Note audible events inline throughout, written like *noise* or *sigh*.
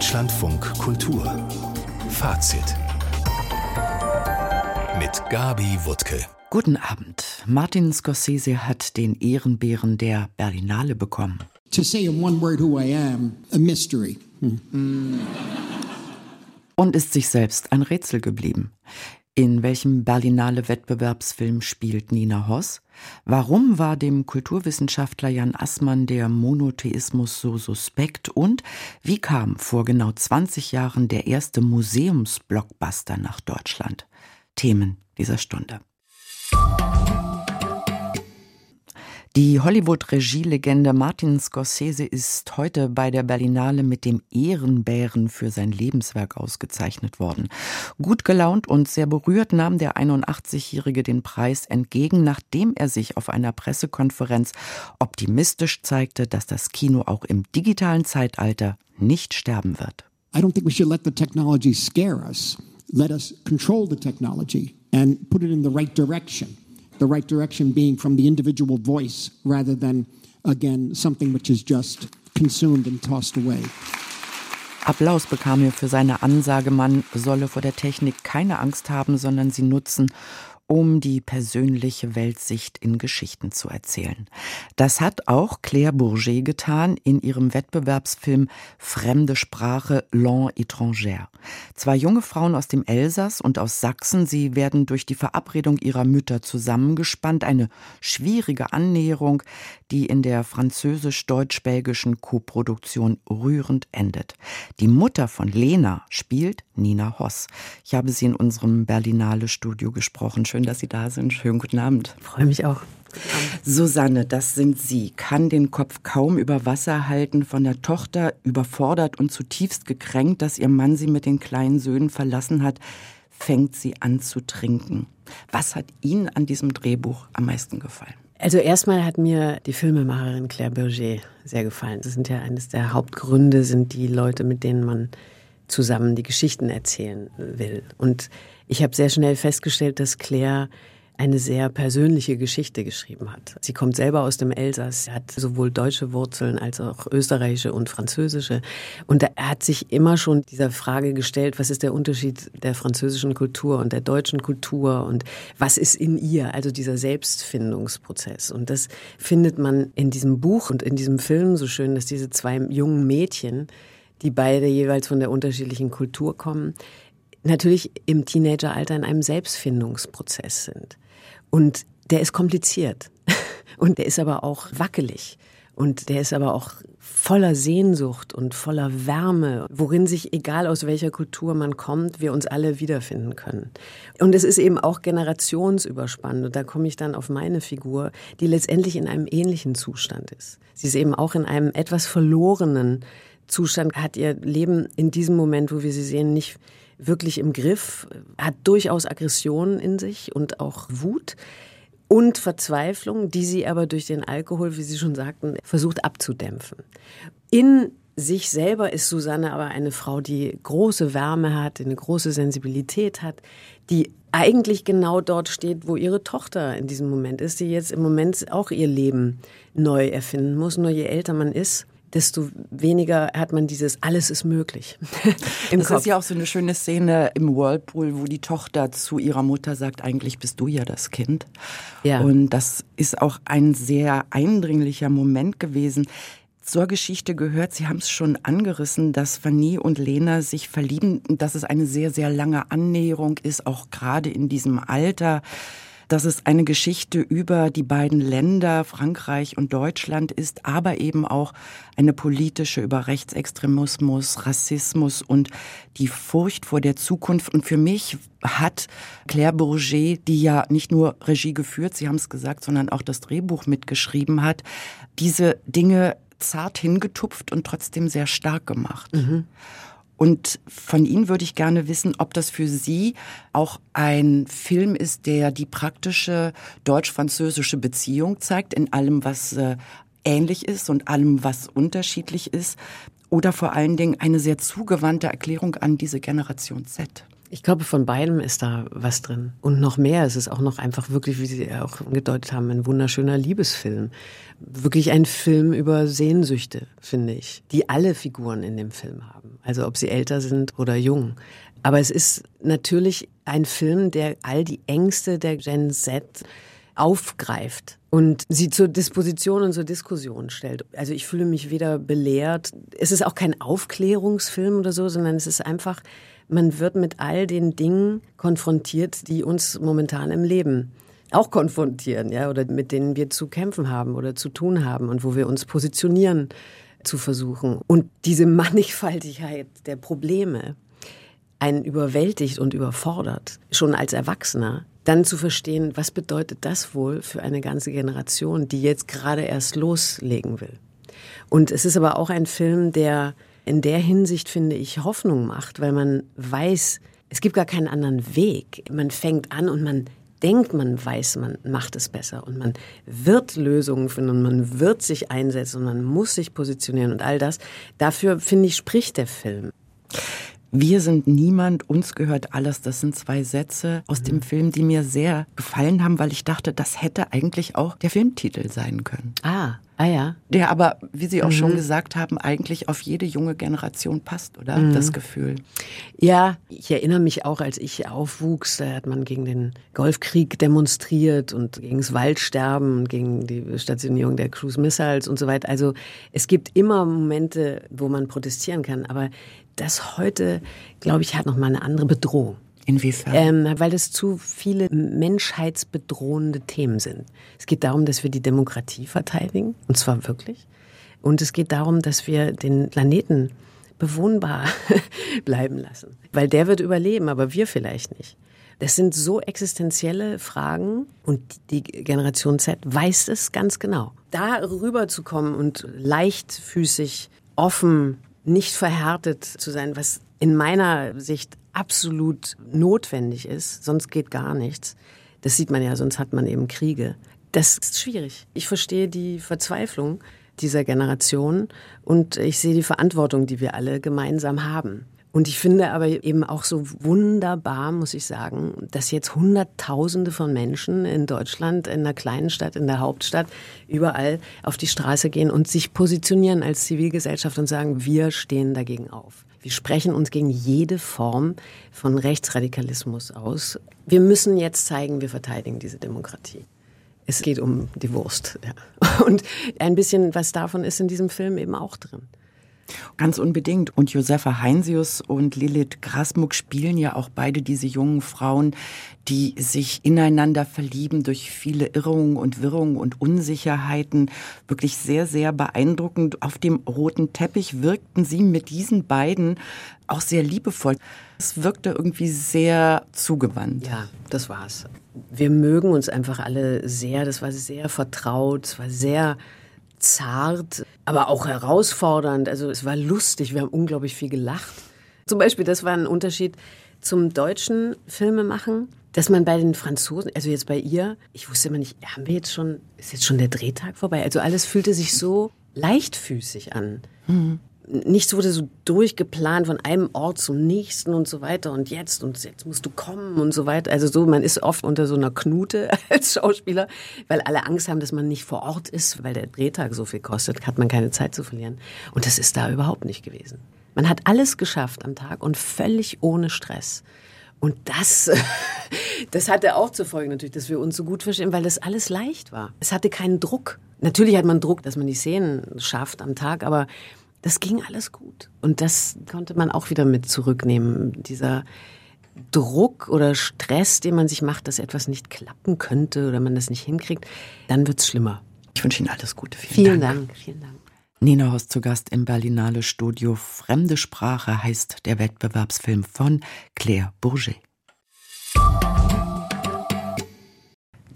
Deutschlandfunk Kultur Fazit mit Gabi Wuttke. Guten Abend. Martin Scorsese hat den Ehrenbären der Berlinale bekommen. To say in one word who I am, a mystery. Hm. Und ist sich selbst ein Rätsel geblieben. In welchem Berlinale Wettbewerbsfilm spielt Nina Hoss? Warum war dem Kulturwissenschaftler Jan Assmann der Monotheismus so suspekt? Und wie kam vor genau 20 Jahren der erste Museumsblockbuster nach Deutschland? Themen dieser Stunde. Die Hollywood-Regielegende Martin Scorsese ist heute bei der Berlinale mit dem Ehrenbären für sein Lebenswerk ausgezeichnet worden. Gut gelaunt und sehr berührt nahm der 81-Jährige den Preis entgegen, nachdem er sich auf einer Pressekonferenz optimistisch zeigte, dass das Kino auch im digitalen Zeitalter nicht sterben wird. I don't think we should let the technology scare us. Let us control the technology and put it in the right direction the right direction being from the individual voice rather than, again, something which is just consumed and tossed away. Applaus bekam er für seine Ansage, man solle vor der Technik keine Angst haben, sondern sie nutzen, um die persönliche Weltsicht in Geschichten zu erzählen. Das hat auch Claire Bourget getan in ihrem Wettbewerbsfilm Fremde Sprache Langue étrangère. Zwei junge Frauen aus dem Elsass und aus Sachsen, sie werden durch die Verabredung ihrer Mütter zusammengespannt, eine schwierige Annäherung, die in der französisch-deutsch-belgischen Koproduktion rührend endet. Die Mutter von Lena spielt Nina Hoss. Ich habe sie in unserem Berlinale Studio gesprochen. Schön, dass Sie da sind. Schönen guten Abend. Freue mich auch. Susanne, das sind Sie, kann den Kopf kaum über Wasser halten, von der Tochter überfordert und zutiefst gekränkt, dass ihr Mann sie mit den kleinen Söhnen verlassen hat, fängt sie an zu trinken. Was hat Ihnen an diesem Drehbuch am meisten gefallen? Also erstmal hat mir die Filmemacherin Claire Berger sehr gefallen. Das sind ja eines der Hauptgründe, sind die Leute, mit denen man zusammen die Geschichten erzählen will. Und ich habe sehr schnell festgestellt, dass Claire eine sehr persönliche Geschichte geschrieben hat. Sie kommt selber aus dem Elsass, hat sowohl deutsche Wurzeln als auch österreichische und französische. Und er hat sich immer schon dieser Frage gestellt, was ist der Unterschied der französischen Kultur und der deutschen Kultur und was ist in ihr, also dieser Selbstfindungsprozess. Und das findet man in diesem Buch und in diesem Film so schön, dass diese zwei jungen Mädchen die beide jeweils von der unterschiedlichen Kultur kommen, natürlich im Teenageralter in einem Selbstfindungsprozess sind. Und der ist kompliziert. *laughs* Und der ist aber auch wackelig. Und der ist aber auch voller Sehnsucht und voller Wärme, worin sich, egal aus welcher Kultur man kommt, wir uns alle wiederfinden können. Und es ist eben auch generationsüberspannend. Und da komme ich dann auf meine Figur, die letztendlich in einem ähnlichen Zustand ist. Sie ist eben auch in einem etwas verlorenen Zustand, hat ihr Leben in diesem Moment, wo wir sie sehen, nicht wirklich im Griff, hat durchaus Aggressionen in sich und auch Wut und Verzweiflung, die sie aber durch den Alkohol, wie Sie schon sagten, versucht abzudämpfen. In sich selber ist Susanne aber eine Frau, die große Wärme hat, eine große Sensibilität hat, die eigentlich genau dort steht, wo ihre Tochter in diesem Moment ist, die jetzt im Moment auch ihr Leben neu erfinden muss. Nur je älter man ist, desto weniger hat man dieses alles ist möglich. *laughs* Im das Kopf. ist ja auch so eine schöne Szene im Whirlpool, wo die Tochter zu ihrer Mutter sagt, eigentlich bist du ja das Kind. Ja. Und das ist auch ein sehr eindringlicher Moment gewesen. Zur Geschichte gehört, Sie haben es schon angerissen, dass Fanny und Lena sich verlieben, dass es eine sehr, sehr lange Annäherung ist, auch gerade in diesem Alter dass es eine Geschichte über die beiden Länder, Frankreich und Deutschland ist, aber eben auch eine politische über Rechtsextremismus, Rassismus und die Furcht vor der Zukunft. Und für mich hat Claire Bourget, die ja nicht nur Regie geführt, Sie haben es gesagt, sondern auch das Drehbuch mitgeschrieben hat, diese Dinge zart hingetupft und trotzdem sehr stark gemacht. Mhm. Und von Ihnen würde ich gerne wissen, ob das für Sie auch ein Film ist, der die praktische deutsch-französische Beziehung zeigt, in allem, was äh, ähnlich ist und allem, was unterschiedlich ist. Oder vor allen Dingen eine sehr zugewandte Erklärung an diese Generation Z. Ich glaube, von beidem ist da was drin. Und noch mehr. Es ist auch noch einfach wirklich, wie Sie auch angedeutet haben, ein wunderschöner Liebesfilm. Wirklich ein Film über Sehnsüchte, finde ich, die alle Figuren in dem Film haben. Also ob sie älter sind oder jung. Aber es ist natürlich ein Film, der all die Ängste der Gen Z aufgreift und sie zur Disposition und zur Diskussion stellt. Also ich fühle mich weder belehrt, es ist auch kein Aufklärungsfilm oder so, sondern es ist einfach, man wird mit all den Dingen konfrontiert, die uns momentan im Leben auch konfrontieren, ja, oder mit denen wir zu kämpfen haben oder zu tun haben und wo wir uns positionieren zu versuchen. Und diese Mannigfaltigkeit der Probleme einen überwältigt und überfordert, schon als Erwachsener, dann zu verstehen, was bedeutet das wohl für eine ganze Generation, die jetzt gerade erst loslegen will. Und es ist aber auch ein Film, der in der Hinsicht, finde ich, Hoffnung macht, weil man weiß, es gibt gar keinen anderen Weg. Man fängt an und man denkt, man weiß, man macht es besser und man wird Lösungen finden und man wird sich einsetzen und man muss sich positionieren und all das. Dafür, finde ich, spricht der Film. Wir sind niemand, uns gehört alles. Das sind zwei Sätze aus dem Film, die mir sehr gefallen haben, weil ich dachte, das hätte eigentlich auch der Filmtitel sein können. Ah, ah ja. Der aber, wie Sie auch mhm. schon gesagt haben, eigentlich auf jede junge Generation passt, oder? Mhm. Das Gefühl. Ja, ich erinnere mich auch, als ich aufwuchs, da hat man gegen den Golfkrieg demonstriert und gegen das Waldsterben und gegen die Stationierung der Cruise Missiles und so weiter. Also es gibt immer Momente, wo man protestieren kann, aber das heute, glaube ich, hat noch mal eine andere Bedrohung. Inwiefern? Ähm, weil es zu viele menschheitsbedrohende Themen sind. Es geht darum, dass wir die Demokratie verteidigen, und zwar wirklich. Und es geht darum, dass wir den Planeten bewohnbar *laughs* bleiben lassen. Weil der wird überleben, aber wir vielleicht nicht. Das sind so existenzielle Fragen und die Generation Z weiß es ganz genau. Da rüberzukommen und leichtfüßig, offen nicht verhärtet zu sein, was in meiner Sicht absolut notwendig ist, sonst geht gar nichts. Das sieht man ja, sonst hat man eben Kriege. Das ist schwierig. Ich verstehe die Verzweiflung dieser Generation und ich sehe die Verantwortung, die wir alle gemeinsam haben. Und ich finde aber eben auch so wunderbar, muss ich sagen, dass jetzt Hunderttausende von Menschen in Deutschland, in einer kleinen Stadt, in der Hauptstadt, überall auf die Straße gehen und sich positionieren als Zivilgesellschaft und sagen, wir stehen dagegen auf. Wir sprechen uns gegen jede Form von Rechtsradikalismus aus. Wir müssen jetzt zeigen, wir verteidigen diese Demokratie. Es geht um die Wurst. Ja. Und ein bisschen was davon ist in diesem Film eben auch drin. Ganz unbedingt. Und Josefa Heinsius und Lilith Grasmuck spielen ja auch beide diese jungen Frauen, die sich ineinander verlieben durch viele Irrungen und Wirrungen und Unsicherheiten. Wirklich sehr, sehr beeindruckend. Auf dem roten Teppich wirkten sie mit diesen beiden auch sehr liebevoll. Es wirkte irgendwie sehr zugewandt. Ja, das war's. Wir mögen uns einfach alle sehr. Das war sehr vertraut. Es war sehr zart, aber auch herausfordernd. Also es war lustig, wir haben unglaublich viel gelacht. Zum Beispiel, das war ein Unterschied zum deutschen Filmemachen, dass man bei den Franzosen, also jetzt bei ihr, ich wusste immer nicht, haben wir jetzt schon, ist jetzt schon der Drehtag vorbei? Also alles fühlte sich so leichtfüßig an. Mhm nichts wurde so durchgeplant von einem Ort zum nächsten und so weiter und jetzt und jetzt musst du kommen und so weiter. Also so, man ist oft unter so einer Knute *laughs* als Schauspieler, weil alle Angst haben, dass man nicht vor Ort ist, weil der Drehtag so viel kostet, hat man keine Zeit zu verlieren. Und das ist da überhaupt nicht gewesen. Man hat alles geschafft am Tag und völlig ohne Stress. Und das, *laughs* das hatte auch zur Folge natürlich, dass wir uns so gut verstehen, weil das alles leicht war. Es hatte keinen Druck. Natürlich hat man Druck, dass man die Szenen schafft am Tag, aber das ging alles gut. Und das konnte man auch wieder mit zurücknehmen. Dieser Druck oder Stress, den man sich macht, dass etwas nicht klappen könnte oder man das nicht hinkriegt, dann wird es schlimmer. Ich wünsche Ihnen alles Gute. Vielen, Vielen Dank. Dank. Vielen Dank. Nina Horst zu Gast im Berlinale Studio. Fremde Sprache heißt der Wettbewerbsfilm von Claire Bourget.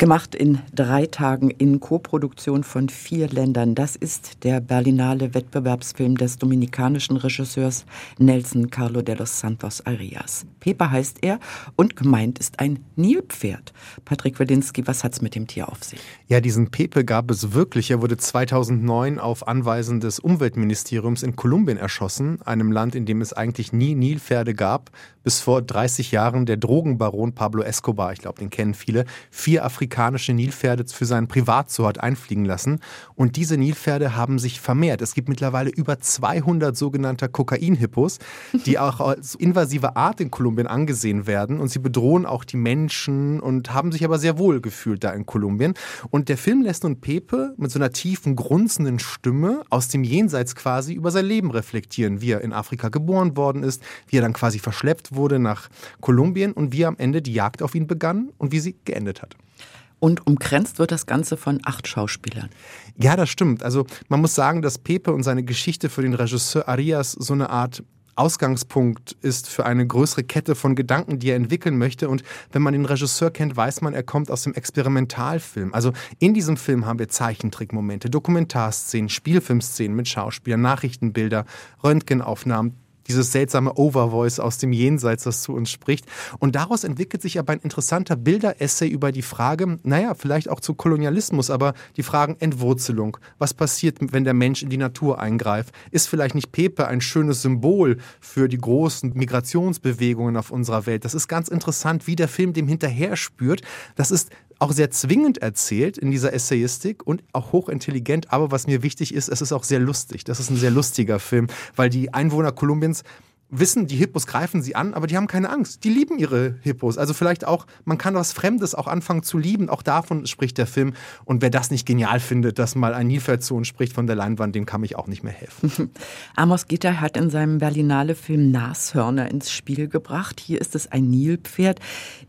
Gemacht in drei Tagen in Koproduktion von vier Ländern. Das ist der Berlinale Wettbewerbsfilm des dominikanischen Regisseurs Nelson Carlo de los Santos Arias. Pepe heißt er und gemeint ist ein Nilpferd. Patrick Wedinski, was hat's mit dem Tier auf sich? Ja, diesen Pepe gab es wirklich. Er wurde 2009 auf Anweisen des Umweltministeriums in Kolumbien erschossen, einem Land, in dem es eigentlich nie Nilpferde gab, bis vor 30 Jahren der Drogenbaron Pablo Escobar, ich glaube, den kennen viele, vier afrikanische Nilpferde für seinen Privatzoo hat einfliegen lassen. Und diese Nilpferde haben sich vermehrt. Es gibt mittlerweile über 200 sogenannte Kokainhippos, die *laughs* auch als invasive Art in Kolumbien angesehen werden. Und sie bedrohen auch die Menschen und haben sich aber sehr wohl gefühlt da in Kolumbien. Und der Film lässt nun Pepe mit so einer tiefen, grunzenden Stimme aus dem Jenseits quasi über sein Leben reflektieren, wie er in Afrika geboren worden ist, wie er dann quasi verschleppt wurde nach Kolumbien und wie am Ende die Jagd auf ihn begann und wie sie geendet hat. Und umkränzt wird das Ganze von acht Schauspielern. Ja, das stimmt. Also man muss sagen, dass Pepe und seine Geschichte für den Regisseur Arias so eine Art Ausgangspunkt ist für eine größere Kette von Gedanken, die er entwickeln möchte. Und wenn man den Regisseur kennt, weiß man, er kommt aus dem Experimentalfilm. Also in diesem Film haben wir Zeichentrickmomente, Dokumentarszenen, Spielfilmszenen mit Schauspielern, Nachrichtenbilder, Röntgenaufnahmen, dieses seltsame Overvoice aus dem Jenseits, das zu uns spricht. Und daraus entwickelt sich aber ein interessanter Bilderessay über die Frage, naja, vielleicht auch zu Kolonialismus, aber die Fragen Entwurzelung. Was passiert, wenn der Mensch in die Natur eingreift? Ist vielleicht nicht Pepe ein schönes Symbol für die großen Migrationsbewegungen auf unserer Welt? Das ist ganz interessant, wie der Film dem hinterher spürt. Das ist auch sehr zwingend erzählt in dieser Essayistik und auch hochintelligent. Aber was mir wichtig ist, es ist auch sehr lustig. Das ist ein sehr lustiger Film, weil die Einwohner Kolumbiens wissen, die Hippos greifen sie an, aber die haben keine Angst. Die lieben ihre Hippos. Also vielleicht auch, man kann was Fremdes auch anfangen zu lieben. Auch davon spricht der Film. Und wer das nicht genial findet, dass mal ein Nilpferdsohn spricht von der Leinwand, dem kann ich auch nicht mehr helfen. *laughs* Amos Gitter hat in seinem Berlinale-Film Nashörner ins Spiel gebracht. Hier ist es ein Nilpferd.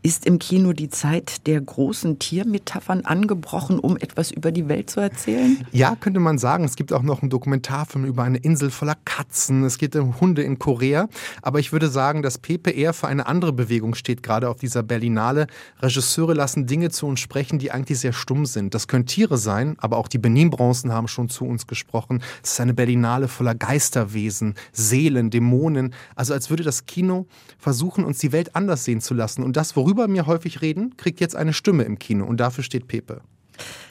Ist im Kino die Zeit der großen Tiermetaphern angebrochen, um etwas über die Welt zu erzählen? Ja, könnte man sagen. Es gibt auch noch einen Dokumentarfilm über eine Insel voller Katzen. Es geht um Hunde in Korea. Aber ich würde sagen, dass Pepe eher für eine andere Bewegung steht, gerade auf dieser Berlinale. Regisseure lassen Dinge zu uns sprechen, die eigentlich sehr stumm sind. Das können Tiere sein, aber auch die Benin-Bronzen haben schon zu uns gesprochen. Es ist eine Berlinale voller Geisterwesen, Seelen, Dämonen. Also als würde das Kino versuchen, uns die Welt anders sehen zu lassen. Und das, worüber wir häufig reden, kriegt jetzt eine Stimme im Kino. Und dafür steht Pepe.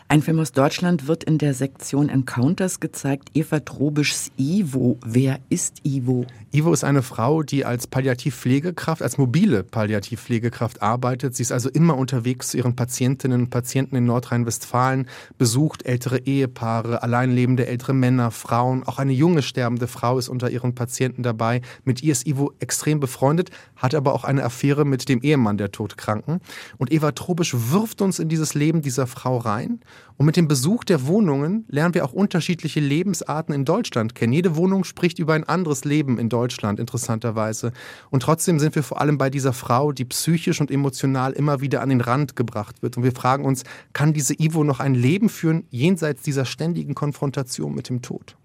Ein Film aus Deutschland wird in der Sektion Encounters gezeigt. Eva Trobischs Ivo. Wer ist Ivo? Ivo ist eine Frau, die als Palliativpflegekraft, als mobile Palliativpflegekraft arbeitet. Sie ist also immer unterwegs zu ihren Patientinnen und Patienten in Nordrhein-Westfalen, besucht ältere Ehepaare, alleinlebende ältere Männer, Frauen. Auch eine junge sterbende Frau ist unter ihren Patienten dabei. Mit ihr ist Ivo extrem befreundet, hat aber auch eine Affäre mit dem Ehemann der Todkranken. Und Eva Trobisch wirft uns in dieses Leben dieser Frau rein. Und mit dem Besuch der Wohnungen lernen wir auch unterschiedliche Lebensarten in Deutschland kennen. Jede Wohnung spricht über ein anderes Leben in Deutschland, interessanterweise. Und trotzdem sind wir vor allem bei dieser Frau, die psychisch und emotional immer wieder an den Rand gebracht wird. Und wir fragen uns, kann diese Ivo noch ein Leben führen, jenseits dieser ständigen Konfrontation mit dem Tod?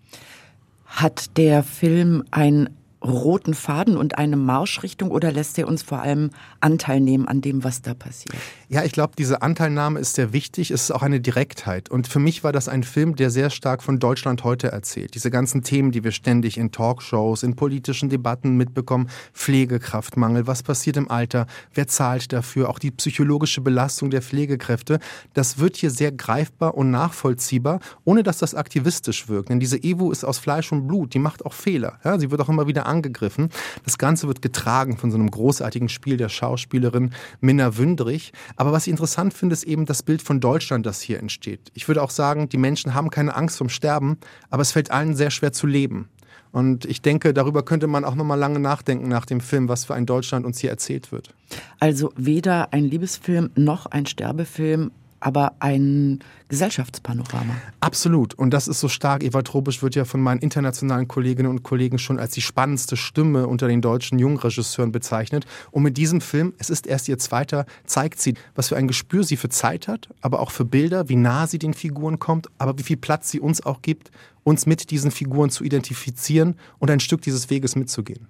Hat der Film ein roten Faden und eine Marschrichtung oder lässt er uns vor allem Anteil nehmen an dem, was da passiert? Ja, ich glaube, diese Anteilnahme ist sehr wichtig. Es ist auch eine Direktheit. Und für mich war das ein Film, der sehr stark von Deutschland heute erzählt. Diese ganzen Themen, die wir ständig in Talkshows, in politischen Debatten mitbekommen. Pflegekraftmangel, was passiert im Alter, wer zahlt dafür, auch die psychologische Belastung der Pflegekräfte. Das wird hier sehr greifbar und nachvollziehbar, ohne dass das aktivistisch wirkt. Denn diese Evo ist aus Fleisch und Blut, die macht auch Fehler. Ja, sie wird auch immer wieder angegriffen. Das Ganze wird getragen von so einem großartigen Spiel der Schauspielerin Minna Wündrich. Aber was ich interessant finde, ist eben das Bild von Deutschland, das hier entsteht. Ich würde auch sagen, die Menschen haben keine Angst vom Sterben, aber es fällt allen sehr schwer zu leben. Und ich denke, darüber könnte man auch noch mal lange nachdenken nach dem Film, was für ein Deutschland uns hier erzählt wird. Also weder ein Liebesfilm noch ein Sterbefilm, aber ein Gesellschaftspanorama. Absolut. Und das ist so stark. Eva Trobisch wird ja von meinen internationalen Kolleginnen und Kollegen schon als die spannendste Stimme unter den deutschen Jungregisseuren bezeichnet. Und mit diesem Film, es ist erst ihr zweiter, zeigt sie, was für ein Gespür sie für Zeit hat, aber auch für Bilder, wie nah sie den Figuren kommt, aber wie viel Platz sie uns auch gibt, uns mit diesen Figuren zu identifizieren und ein Stück dieses Weges mitzugehen.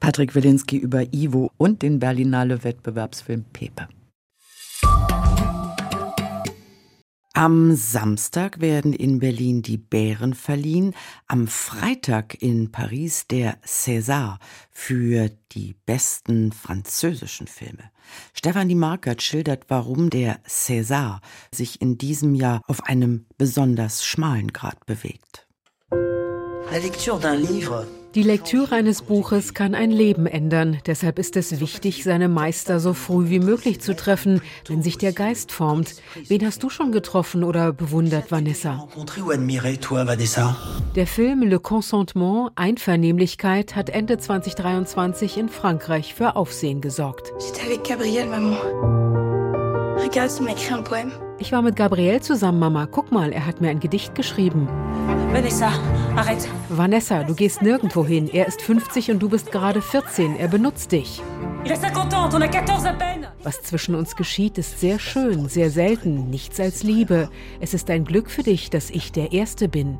Patrick Wilinski über Ivo und den Berlinale Wettbewerbsfilm Pepe. Am Samstag werden in Berlin die Bären verliehen, am Freitag in Paris der César für die besten französischen Filme. Stefanie Markert schildert, warum der César sich in diesem Jahr auf einem besonders schmalen Grad bewegt. La lecture d'un livre die Lektüre eines Buches kann ein Leben ändern. Deshalb ist es wichtig, seine Meister so früh wie möglich zu treffen, wenn sich der Geist formt. Wen hast du schon getroffen oder bewundert, Vanessa? Der Film Le Consentement, Einvernehmlichkeit, hat Ende 2023 in Frankreich für Aufsehen gesorgt. J'étais avec Gabriel, Maman. Ich war mit Gabriel zusammen, Mama. Guck mal, er hat mir ein Gedicht geschrieben. Vanessa, arrête. Vanessa, du gehst nirgendwo hin. Er ist 50 und du bist gerade 14. Er benutzt dich. Was zwischen uns geschieht, ist sehr schön, sehr selten, nichts als Liebe. Es ist ein Glück für dich, dass ich der Erste bin.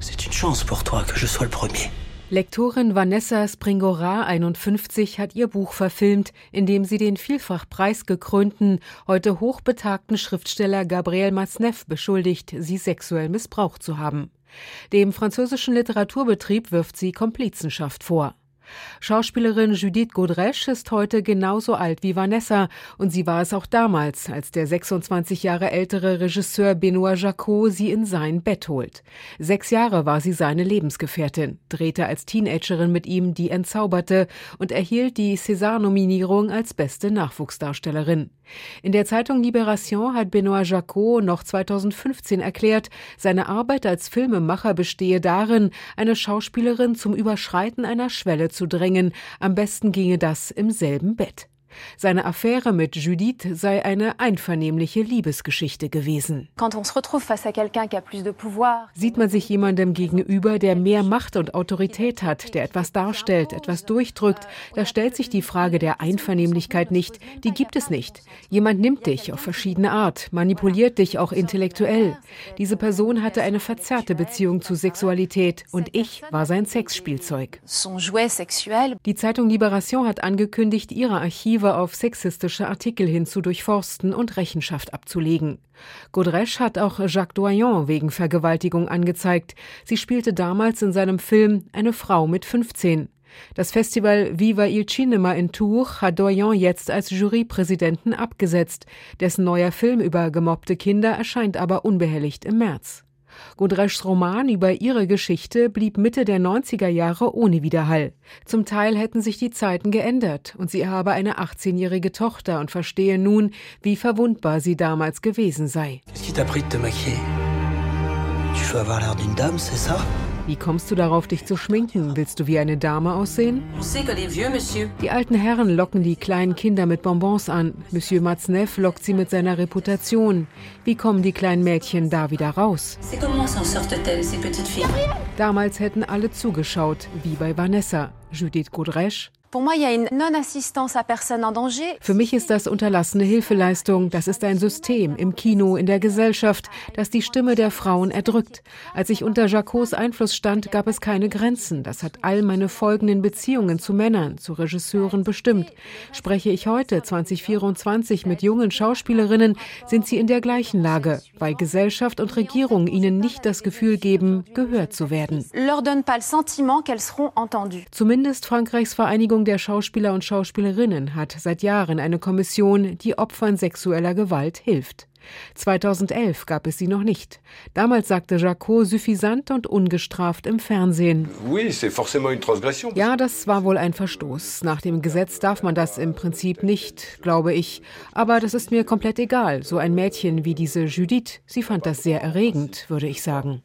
C'est une chance pour toi que je sois le premier. Lektorin Vanessa Springora, 51, hat ihr Buch verfilmt, in dem sie den vielfach preisgekrönten, heute hochbetagten Schriftsteller Gabriel Masneff beschuldigt, sie sexuell missbraucht zu haben. Dem französischen Literaturbetrieb wirft sie Komplizenschaft vor. Schauspielerin Judith Godrèche ist heute genauso alt wie Vanessa und sie war es auch damals, als der 26 Jahre ältere Regisseur Benoit Jacot sie in sein Bett holt. Sechs Jahre war sie seine Lebensgefährtin, drehte als Teenagerin mit ihm Die Entzauberte und erhielt die César-Nominierung als beste Nachwuchsdarstellerin. In der Zeitung Libération hat Benoit Jacot noch 2015 erklärt, seine Arbeit als Filmemacher bestehe darin, eine Schauspielerin zum Überschreiten einer Schwelle zu drängen. Am besten ginge das im selben Bett. Seine Affäre mit Judith sei eine einvernehmliche Liebesgeschichte gewesen. Sieht man sich jemandem gegenüber, der mehr Macht und Autorität hat, der etwas darstellt, etwas durchdrückt, da stellt sich die Frage der Einvernehmlichkeit nicht, die gibt es nicht. Jemand nimmt dich auf verschiedene Art, manipuliert dich auch intellektuell. Diese Person hatte eine verzerrte Beziehung zu Sexualität und ich war sein Sexspielzeug. Die Zeitung Libération hat angekündigt, ihre Archive Archive auf sexistische Artikel hin zu durchforsten und Rechenschaft abzulegen. Godrèche hat auch Jacques Doyon wegen Vergewaltigung angezeigt. Sie spielte damals in seinem Film eine Frau mit 15. Das Festival Viva il Cinema in Tours hat Doyon jetzt als Jurypräsidenten abgesetzt. Dessen neuer Film über gemobbte Kinder erscheint aber unbehelligt im März. Godreschs Roman über ihre Geschichte blieb Mitte der 90er Jahre ohne Widerhall. Zum Teil hätten sich die Zeiten geändert und sie habe eine 18-jährige Tochter und verstehe nun, wie verwundbar sie damals gewesen sei. Qu'est-ce qui t'a pris de te maquiller? Tu veux avoir l'air d'une dame, c'est ça? Wie kommst du darauf, dich zu schminken? Willst du wie eine Dame aussehen? Die alten Herren locken die kleinen Kinder mit Bonbons an. Monsieur Matzneff lockt sie mit seiner Reputation. Wie kommen die kleinen Mädchen da wieder raus? Damals hätten alle zugeschaut, wie bei Vanessa. Judith Godrèche, für mich ist das unterlassene Hilfeleistung. Das ist ein System im Kino, in der Gesellschaft, das die Stimme der Frauen erdrückt. Als ich unter Jacots Einfluss stand, gab es keine Grenzen. Das hat all meine folgenden Beziehungen zu Männern, zu Regisseuren bestimmt. Spreche ich heute, 2024, mit jungen Schauspielerinnen, sind sie in der gleichen Lage, weil Gesellschaft und Regierung ihnen nicht das Gefühl geben, gehört zu werden. Zumindest Frankreichs Vereinigung der Schauspieler und Schauspielerinnen hat seit Jahren eine Kommission, die Opfern sexueller Gewalt hilft. 2011 gab es sie noch nicht. Damals sagte Jacot suffisant und ungestraft im Fernsehen. Ja, das war wohl ein Verstoß. Nach dem Gesetz darf man das im Prinzip nicht, glaube ich. Aber das ist mir komplett egal. So ein Mädchen wie diese Judith, sie fand das sehr erregend, würde ich sagen.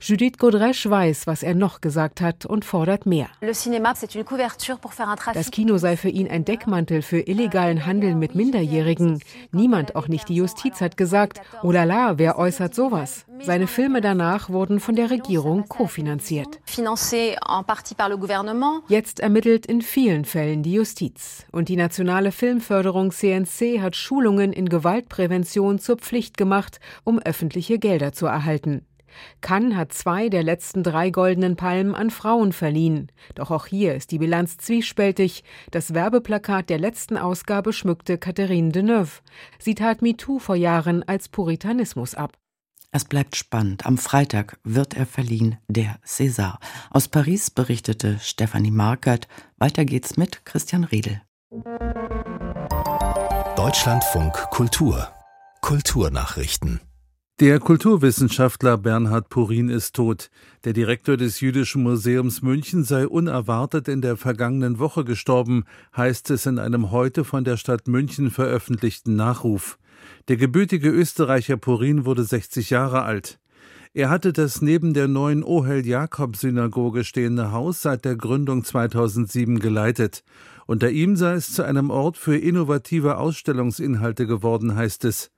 Judith Godrèche weiß, was er noch gesagt hat und fordert mehr. Das Kino sei für ihn ein Deckmantel für illegalen Handel mit Minderjährigen. Niemand, auch nicht die Justiz, hat gesagt, oh la la, wer äußert sowas? Seine Filme danach wurden von der Regierung kofinanziert. Jetzt ermittelt in vielen Fällen die Justiz. Und die Nationale Filmförderung CNC hat Schulungen in Gewaltprävention zur Pflicht gemacht, um öffentliche Gelder zu erhalten. Cannes hat zwei der letzten drei goldenen Palmen an Frauen verliehen. Doch auch hier ist die Bilanz zwiespältig. Das Werbeplakat der letzten Ausgabe schmückte Catherine Deneuve. Sie tat MeToo vor Jahren als Puritanismus ab. Es bleibt spannend. Am Freitag wird er verliehen, der César. Aus Paris berichtete Stefanie Markert. Weiter geht's mit Christian Riedel. Deutschlandfunk Kultur Kulturnachrichten der Kulturwissenschaftler Bernhard Purin ist tot. Der Direktor des Jüdischen Museums München sei unerwartet in der vergangenen Woche gestorben, heißt es in einem heute von der Stadt München veröffentlichten Nachruf. Der gebürtige Österreicher Purin wurde 60 Jahre alt. Er hatte das neben der neuen Ohel-Jakob-Synagoge stehende Haus seit der Gründung 2007 geleitet. Unter ihm sei es zu einem Ort für innovative Ausstellungsinhalte geworden, heißt es.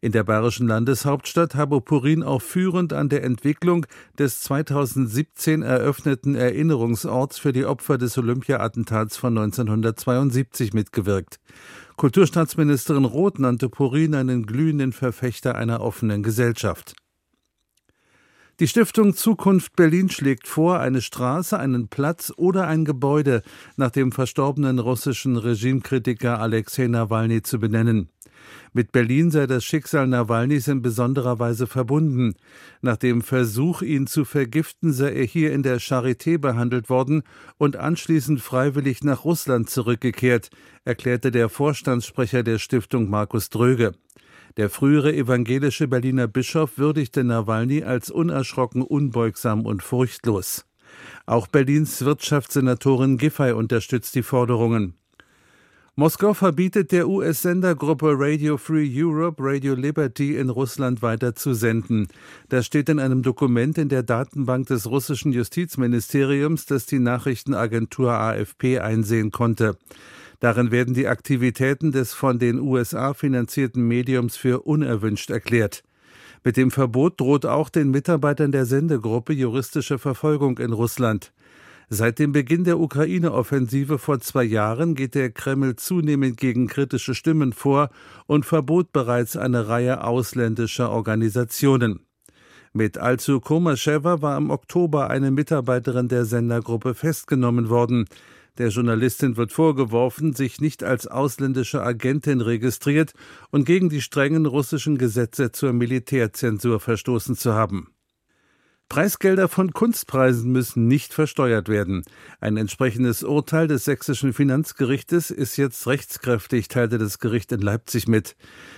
In der bayerischen Landeshauptstadt habe Purin auch führend an der Entwicklung des 2017 eröffneten Erinnerungsorts für die Opfer des Olympia-Attentats von 1972 mitgewirkt. Kulturstaatsministerin Roth nannte Purin einen glühenden Verfechter einer offenen Gesellschaft. Die Stiftung Zukunft Berlin schlägt vor, eine Straße, einen Platz oder ein Gebäude nach dem verstorbenen russischen Regimekritiker Alexei Nawalny zu benennen. Mit Berlin sei das Schicksal Nawalnys in besonderer Weise verbunden. Nach dem Versuch, ihn zu vergiften, sei er hier in der Charité behandelt worden und anschließend freiwillig nach Russland zurückgekehrt, erklärte der Vorstandssprecher der Stiftung Markus Dröge. Der frühere evangelische Berliner Bischof würdigte Nawalny als unerschrocken, unbeugsam und furchtlos. Auch Berlins Wirtschaftssenatorin Giffey unterstützt die Forderungen. Moskau verbietet der US-Sendergruppe Radio Free Europe Radio Liberty in Russland weiter zu senden. Das steht in einem Dokument in der Datenbank des russischen Justizministeriums, das die Nachrichtenagentur AFP einsehen konnte. Darin werden die Aktivitäten des von den USA finanzierten Mediums für unerwünscht erklärt. Mit dem Verbot droht auch den Mitarbeitern der Sendegruppe juristische Verfolgung in Russland. Seit dem Beginn der Ukraine-Offensive vor zwei Jahren geht der Kreml zunehmend gegen kritische Stimmen vor und verbot bereits eine Reihe ausländischer Organisationen. Mit Alzu Komaschewa war im Oktober eine Mitarbeiterin der Sendergruppe festgenommen worden. Der Journalistin wird vorgeworfen, sich nicht als ausländische Agentin registriert und gegen die strengen russischen Gesetze zur Militärzensur verstoßen zu haben. Preisgelder von Kunstpreisen müssen nicht versteuert werden. Ein entsprechendes Urteil des sächsischen Finanzgerichtes ist jetzt rechtskräftig, teilte das Gericht in Leipzig mit.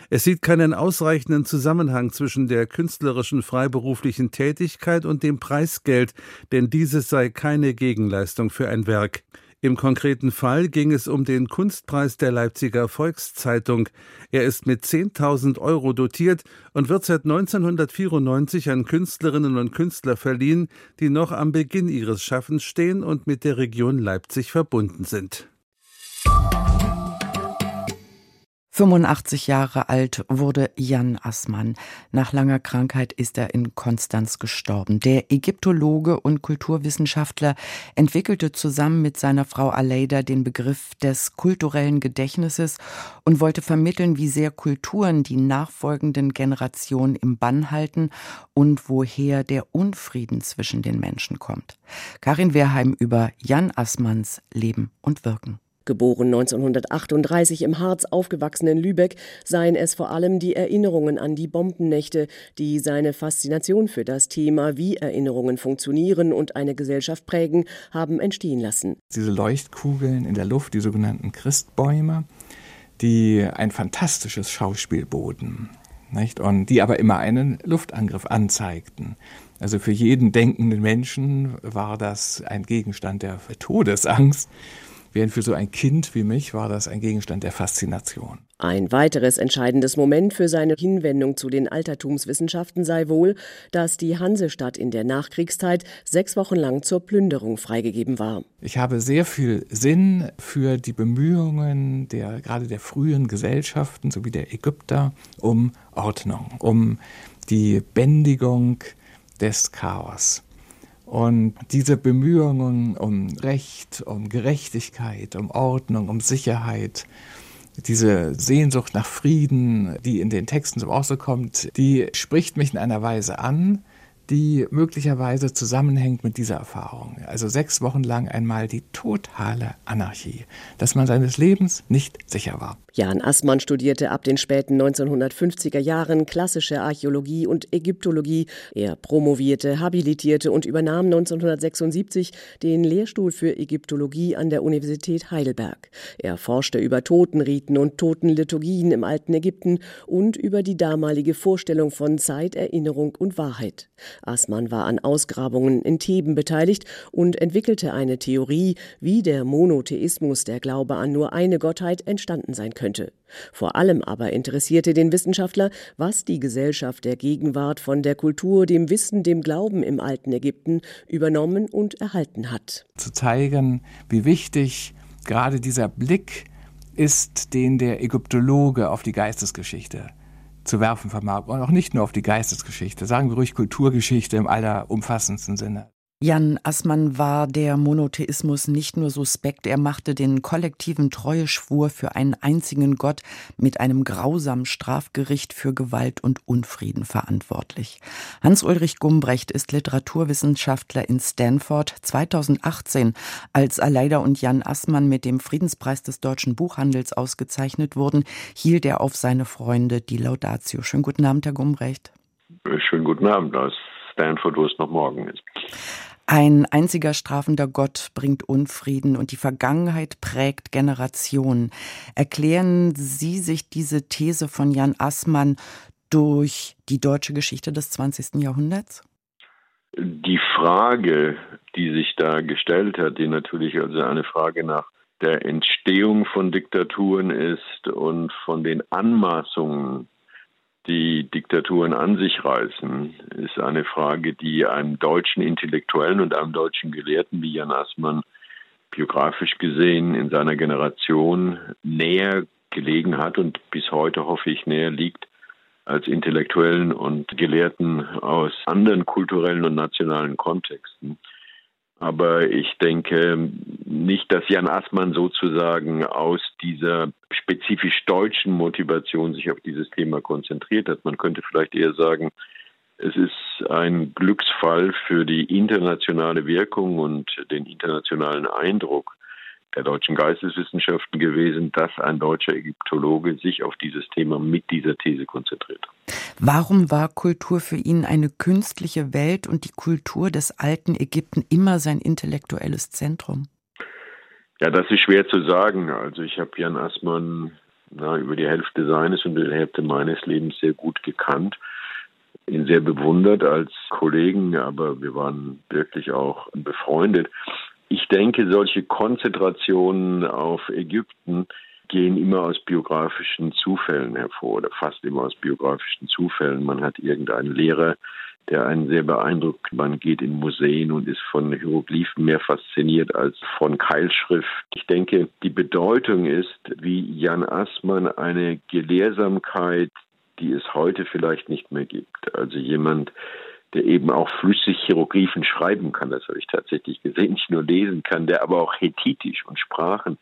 Es sieht keinen ausreichenden Zusammenhang zwischen der künstlerischen freiberuflichen Tätigkeit und dem Preisgeld, denn dieses sei keine Gegenleistung für ein Werk. Im konkreten Fall ging es um den Kunstpreis der Leipziger Volkszeitung. Er ist mit 10.000 Euro dotiert und wird seit 1994 an Künstlerinnen und Künstler verliehen, die noch am Beginn ihres Schaffens stehen und mit der Region Leipzig verbunden sind. 85 Jahre alt wurde Jan Assmann. Nach langer Krankheit ist er in Konstanz gestorben. Der Ägyptologe und Kulturwissenschaftler entwickelte zusammen mit seiner Frau Aleida den Begriff des kulturellen Gedächtnisses und wollte vermitteln, wie sehr Kulturen die nachfolgenden Generationen im Bann halten und woher der Unfrieden zwischen den Menschen kommt. Karin Wehrheim über Jan Assmanns Leben und Wirken. Geboren 1938 im Harz, aufgewachsen in Lübeck, seien es vor allem die Erinnerungen an die Bombennächte, die seine Faszination für das Thema, wie Erinnerungen funktionieren und eine Gesellschaft prägen, haben entstehen lassen. Diese Leuchtkugeln in der Luft, die sogenannten Christbäume, die ein fantastisches Schauspiel boten. Nicht? Und die aber immer einen Luftangriff anzeigten. Also für jeden denkenden Menschen war das ein Gegenstand der Todesangst während für so ein Kind wie mich war das ein Gegenstand der Faszination. Ein weiteres entscheidendes Moment für seine Hinwendung zu den Altertumswissenschaften sei wohl, dass die Hansestadt in der Nachkriegszeit sechs Wochen lang zur Plünderung freigegeben war. Ich habe sehr viel Sinn für die Bemühungen der gerade der frühen Gesellschaften sowie der Ägypter um Ordnung, um die Bändigung des Chaos. Und diese Bemühungen um Recht, um Gerechtigkeit, um Ordnung, um Sicherheit, diese Sehnsucht nach Frieden, die in den Texten zum Ausdruck kommt, die spricht mich in einer Weise an, die möglicherweise zusammenhängt mit dieser Erfahrung. Also sechs Wochen lang einmal die totale Anarchie, dass man seines Lebens nicht sicher war. Jan Assmann studierte ab den späten 1950er Jahren klassische Archäologie und Ägyptologie. Er promovierte, habilitierte und übernahm 1976 den Lehrstuhl für Ägyptologie an der Universität Heidelberg. Er forschte über Totenriten und Totenliturgien im alten Ägypten und über die damalige Vorstellung von Zeit, Erinnerung und Wahrheit. Assmann war an Ausgrabungen in Theben beteiligt und entwickelte eine Theorie, wie der Monotheismus, der Glaube an nur eine Gottheit, entstanden sein könnte. Vor allem aber interessierte den Wissenschaftler, was die Gesellschaft der Gegenwart von der Kultur, dem Wissen, dem Glauben im alten Ägypten übernommen und erhalten hat. Zu zeigen, wie wichtig gerade dieser Blick ist, den der Ägyptologe auf die Geistesgeschichte zu werfen vermag. Und auch nicht nur auf die Geistesgeschichte, sagen wir ruhig Kulturgeschichte im allerumfassendsten Sinne. Jan Assmann war der Monotheismus nicht nur suspekt, er machte den kollektiven Treueschwur für einen einzigen Gott mit einem grausamen Strafgericht für Gewalt und Unfrieden verantwortlich. Hans-Ulrich Gumbrecht ist Literaturwissenschaftler in Stanford. 2018, als Aleida und Jan Assmann mit dem Friedenspreis des deutschen Buchhandels ausgezeichnet wurden, hielt er auf seine Freunde die Laudatio. Schönen guten Abend, Herr Gumbrecht. Schönen guten Abend aus Stanford, wo es noch morgen ist. Ein einziger strafender Gott bringt Unfrieden und die Vergangenheit prägt Generationen. Erklären Sie sich diese These von Jan Assmann durch die deutsche Geschichte des 20. Jahrhunderts? Die Frage, die sich da gestellt hat, die natürlich also eine Frage nach der Entstehung von Diktaturen ist und von den Anmaßungen die Diktaturen an sich reißen, ist eine Frage, die einem deutschen Intellektuellen und einem deutschen Gelehrten wie Jan Assmann biografisch gesehen in seiner Generation näher gelegen hat und bis heute hoffe ich näher liegt als Intellektuellen und Gelehrten aus anderen kulturellen und nationalen Kontexten. Aber ich denke nicht, dass Jan Assmann sozusagen aus dieser spezifisch deutschen Motivation sich auf dieses Thema konzentriert hat. Man könnte vielleicht eher sagen, es ist ein Glücksfall für die internationale Wirkung und den internationalen Eindruck, der deutschen Geisteswissenschaften gewesen, dass ein deutscher Ägyptologe sich auf dieses Thema mit dieser These konzentriert. Warum war Kultur für ihn eine künstliche Welt und die Kultur des alten Ägypten immer sein intellektuelles Zentrum? Ja, das ist schwer zu sagen. Also ich habe Jan Assmann na, über die Hälfte seines und die Hälfte meines Lebens sehr gut gekannt ihn sehr bewundert als Kollegen, aber wir waren wirklich auch befreundet. Ich denke, solche Konzentrationen auf Ägypten gehen immer aus biografischen Zufällen hervor oder fast immer aus biografischen Zufällen. Man hat irgendeinen Lehrer, der einen sehr beeindruckt. Man geht in Museen und ist von Hieroglyphen mehr fasziniert als von Keilschrift. Ich denke, die Bedeutung ist, wie Jan Assmann eine Gelehrsamkeit, die es heute vielleicht nicht mehr gibt. Also jemand, der eben auch flüssig Hieroglyphen schreiben kann, das habe ich tatsächlich gesehen, nicht nur lesen kann, der aber auch Hethitisch und Sprachen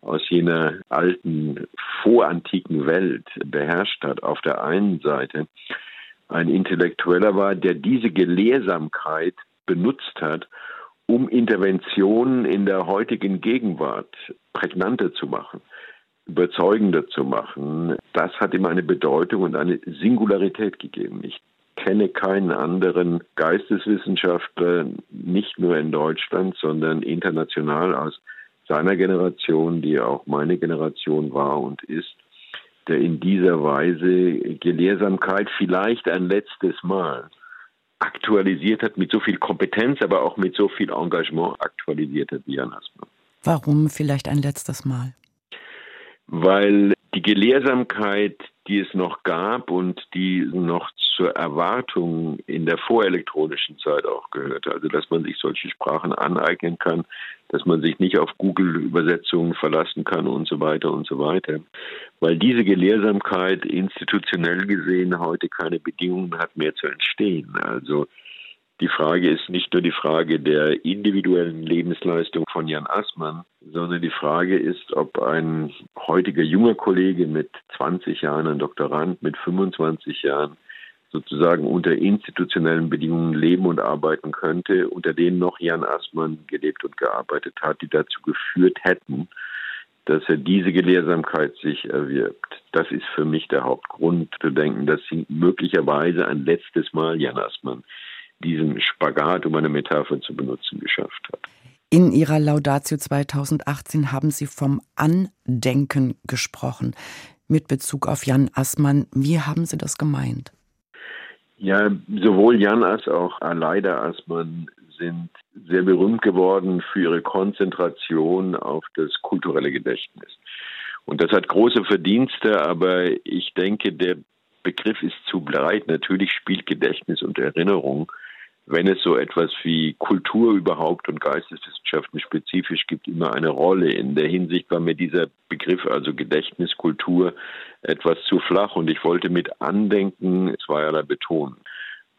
aus jener alten vorantiken Welt beherrscht hat, auf der einen Seite ein Intellektueller war, der diese Gelehrsamkeit benutzt hat, um Interventionen in der heutigen Gegenwart prägnanter zu machen, überzeugender zu machen. Das hat ihm eine Bedeutung und eine Singularität gegeben. Ich kenne keinen anderen Geisteswissenschaftler, nicht nur in Deutschland, sondern international aus seiner Generation, die auch meine Generation war und ist, in dieser Weise Gelehrsamkeit vielleicht ein letztes Mal aktualisiert hat, mit so viel Kompetenz, aber auch mit so viel Engagement aktualisiert hat wie Jan Hassmann. Warum vielleicht ein letztes Mal? Weil die Gelehrsamkeit, die es noch gab und die noch zur Erwartung in der vorelektronischen Zeit auch gehört. Also, dass man sich solche Sprachen aneignen kann, dass man sich nicht auf Google-Übersetzungen verlassen kann und so weiter und so weiter. Weil diese Gelehrsamkeit institutionell gesehen heute keine Bedingungen hat mehr zu entstehen. Also, die Frage ist nicht nur die Frage der individuellen Lebensleistung von Jan Assmann, sondern die Frage ist, ob ein heutiger junger Kollege mit 20 Jahren, ein Doktorand mit 25 Jahren, sozusagen unter institutionellen Bedingungen leben und arbeiten könnte, unter denen noch Jan Assmann gelebt und gearbeitet hat, die dazu geführt hätten, dass er diese Gelehrsamkeit sich erwirbt. Das ist für mich der Hauptgrund zu denken, dass möglicherweise ein letztes Mal Jan Assmann diesen Spagat, um eine Metapher zu benutzen, geschafft hat. In Ihrer Laudatio 2018 haben Sie vom Andenken gesprochen. Mit Bezug auf Jan Assmann, wie haben Sie das gemeint? Ja, sowohl Jan als auch Aleida Assmann sind sehr berühmt geworden für ihre Konzentration auf das kulturelle Gedächtnis. Und das hat große Verdienste, aber ich denke, der Begriff ist zu breit. Natürlich spielt Gedächtnis und Erinnerung wenn es so etwas wie Kultur überhaupt und Geisteswissenschaften spezifisch gibt, immer eine Rolle. In der Hinsicht war mir dieser Begriff, also Gedächtniskultur, etwas zu flach und ich wollte mit Andenken zweierlei betonen.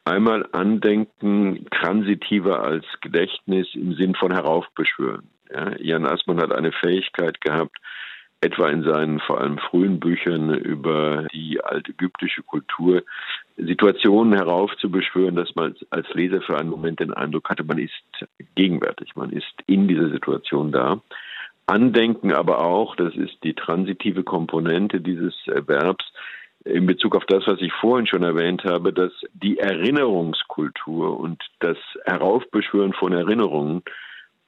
Einmal Andenken transitiver als Gedächtnis im Sinn von heraufbeschwören. Ja, Jan Assmann hat eine Fähigkeit gehabt, etwa in seinen vor allem frühen Büchern über die altägyptische Kultur Situationen heraufzubeschwören, dass man als Leser für einen Moment den Eindruck hatte, man ist gegenwärtig, man ist in dieser Situation da. Andenken aber auch, das ist die transitive Komponente dieses Verbs, in Bezug auf das, was ich vorhin schon erwähnt habe, dass die Erinnerungskultur und das Heraufbeschwören von Erinnerungen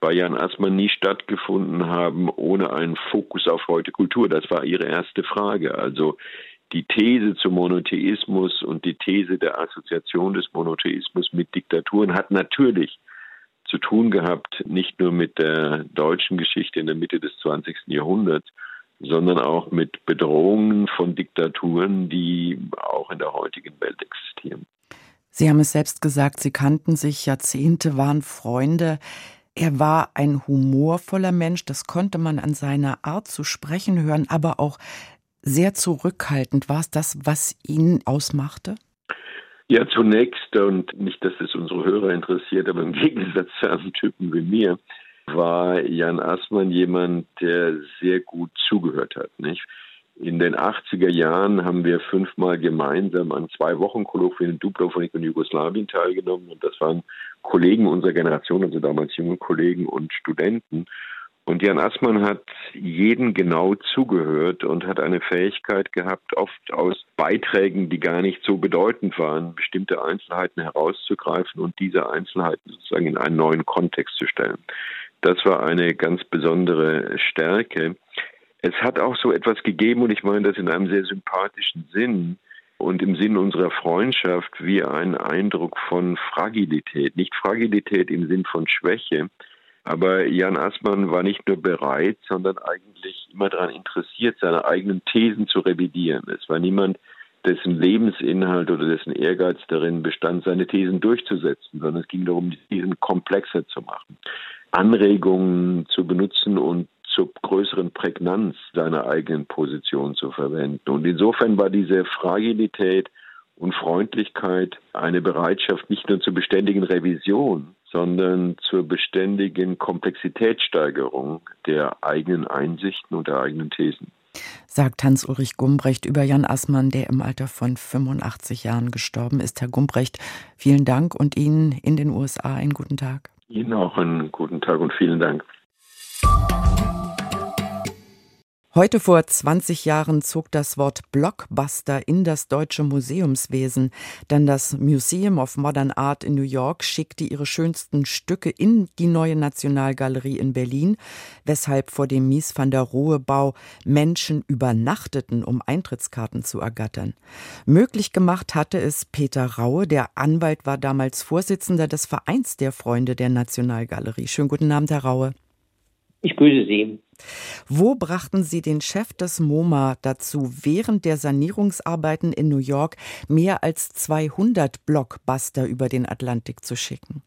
bei Jan Assmann nie stattgefunden haben ohne einen Fokus auf heute Kultur. Das war ihre erste Frage. Also die These zum Monotheismus und die These der Assoziation des Monotheismus mit Diktaturen hat natürlich zu tun gehabt, nicht nur mit der deutschen Geschichte in der Mitte des 20. Jahrhunderts, sondern auch mit Bedrohungen von Diktaturen, die auch in der heutigen Welt existieren. Sie haben es selbst gesagt, Sie kannten sich Jahrzehnte, waren Freunde. Er war ein humorvoller Mensch, das konnte man an seiner Art zu sprechen hören, aber auch sehr zurückhaltend. War es das, was ihn ausmachte? Ja, zunächst, und nicht, dass es unsere Hörer interessiert, aber im Gegensatz zu einem Typen wie mir, war Jan Assmann jemand, der sehr gut zugehört hat. Nicht? In den 80er Jahren haben wir fünfmal gemeinsam an zwei Wochen Kolloquien in Dubrovnik und Jugoslawien teilgenommen. Und das waren Kollegen unserer Generation, also damals junge Kollegen und Studenten. Und Jan Assmann hat jeden genau zugehört und hat eine Fähigkeit gehabt, oft aus Beiträgen, die gar nicht so bedeutend waren, bestimmte Einzelheiten herauszugreifen und diese Einzelheiten sozusagen in einen neuen Kontext zu stellen. Das war eine ganz besondere Stärke. Es hat auch so etwas gegeben, und ich meine das in einem sehr sympathischen Sinn und im Sinn unserer Freundschaft, wie ein Eindruck von Fragilität. Nicht Fragilität im Sinn von Schwäche, aber Jan Assmann war nicht nur bereit, sondern eigentlich immer daran interessiert, seine eigenen Thesen zu revidieren. Es war niemand, dessen Lebensinhalt oder dessen Ehrgeiz darin bestand, seine Thesen durchzusetzen, sondern es ging darum, die Thesen komplexer zu machen, Anregungen zu benutzen und zur größeren Prägnanz seiner eigenen Position zu verwenden. Und insofern war diese Fragilität und Freundlichkeit eine Bereitschaft nicht nur zur beständigen Revision, sondern zur beständigen Komplexitätssteigerung der eigenen Einsichten und der eigenen Thesen. Sagt Hans-Ulrich Gumbrecht über Jan Assmann, der im Alter von 85 Jahren gestorben ist. Herr Gumbrecht, vielen Dank und Ihnen in den USA einen guten Tag. Ihnen auch einen guten Tag und vielen Dank. Heute vor 20 Jahren zog das Wort Blockbuster in das deutsche Museumswesen, denn das Museum of Modern Art in New York schickte ihre schönsten Stücke in die neue Nationalgalerie in Berlin, weshalb vor dem Mies van der Rohe Bau Menschen übernachteten, um Eintrittskarten zu ergattern. Möglich gemacht hatte es Peter Raue, der Anwalt war damals Vorsitzender des Vereins der Freunde der Nationalgalerie. Schönen guten Abend, Herr Raue. Ich grüße Sie. Wo brachten Sie den Chef des MoMA dazu, während der Sanierungsarbeiten in New York mehr als 200 Blockbuster über den Atlantik zu schicken?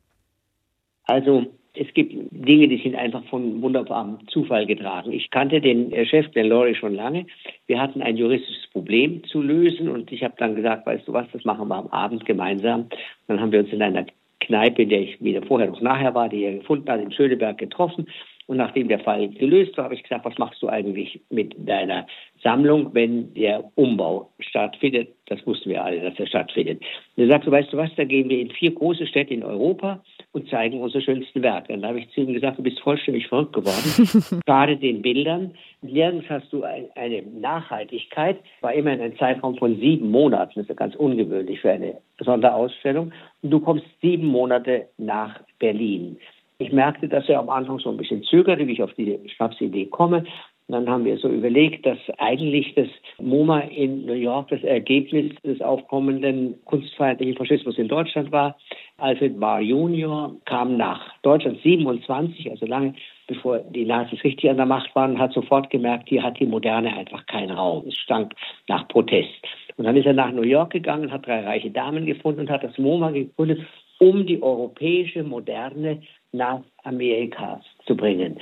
Also es gibt Dinge, die sind einfach von wunderbarem Zufall getragen. Ich kannte den äh, Chef, den Laurie, schon lange. Wir hatten ein juristisches Problem zu lösen und ich habe dann gesagt, weißt du was, das machen wir am Abend gemeinsam. Dann haben wir uns in einer Kneipe, in der ich weder vorher noch nachher war, die er gefunden hat, in Schöneberg getroffen Und nachdem der Fall gelöst war, habe ich gesagt, was machst du eigentlich mit deiner Sammlung, wenn der Umbau stattfindet? Das wussten wir alle, dass er stattfindet. Und er sagte, weißt du was, da gehen wir in vier große Städte in Europa und zeigen unsere schönsten Werke. Und dann habe ich zu ihm gesagt, du bist vollständig verrückt geworden. *laughs* Gerade den Bildern. Nirgends hast du eine Nachhaltigkeit. War immerhin ein Zeitraum von sieben Monaten. Das ist ja ganz ungewöhnlich für eine Sonderausstellung. Und du kommst sieben Monate nach Berlin. Ich merkte, dass er am Anfang so ein bisschen zögerte, wie ich auf die Schnapsidee komme. Und dann haben wir so überlegt, dass eigentlich das MoMA in New York das Ergebnis des aufkommenden kunstfeindlichen Faschismus in Deutschland war. Alfred Barr Junior kam nach Deutschland 27, also lange bevor die Nazis richtig an der Macht waren, hat sofort gemerkt, hier hat die Moderne einfach keinen Raum. Es stank nach Protest. Und dann ist er nach New York gegangen, hat drei reiche Damen gefunden und hat das MoMA gegründet, um die europäische Moderne nach Amerika zu bringen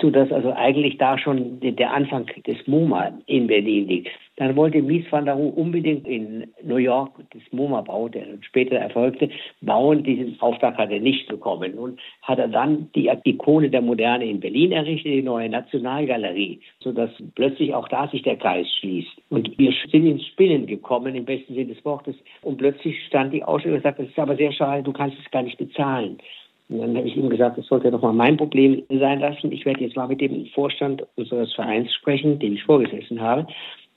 sodass also eigentlich da schon der Anfang des MoMA in Berlin liegt. Dann wollte Mies van der Rohe unbedingt in New York das MoMA-Bau, der später erfolgte, bauen. Diesen Auftrag hat er nicht bekommen. Und hat er dann die Ikone der Moderne in Berlin errichtet, die neue Nationalgalerie, sodass plötzlich auch da sich der Kreis schließt. Und wir sind ins Spinnen gekommen, im besten Sinne des Wortes. Und plötzlich stand die Ausstellung und sagte, das ist aber sehr schade, du kannst es gar nicht bezahlen. Und dann habe ich ihm gesagt, das sollte doch mal mein Problem sein lassen. Ich werde jetzt mal mit dem Vorstand unseres Vereins sprechen, den ich vorgesessen habe.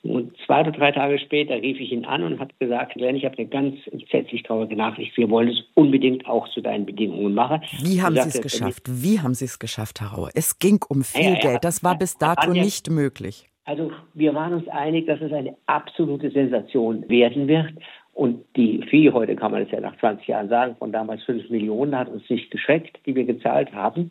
Und zwei oder drei Tage später rief ich ihn an und habe gesagt, Glenn, ich habe eine ganz entsetzlich traurige Nachricht. Wir wollen es unbedingt auch zu deinen Bedingungen machen. Wie haben Sie es geschafft? Wie haben Sie es geschafft, Herr Rauer? Es ging um viel ja, ja, Geld. Das war bis dato ja, nicht möglich. Also wir waren uns einig, dass es eine absolute Sensation werden wird. Und die Fee, heute kann man es ja nach 20 Jahren sagen, von damals 5 Millionen hat uns nicht geschreckt, die wir gezahlt haben.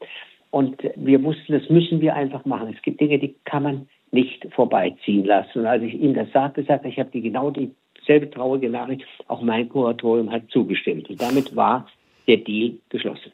Und wir wussten, das müssen wir einfach machen. Es gibt Dinge, die kann man nicht vorbeiziehen lassen. Und als ich ihm das sagte, sagte ich, habe die genau dieselbe traurige Nachricht, auch mein Kuratorium hat zugestimmt. Und damit war der Deal geschlossen.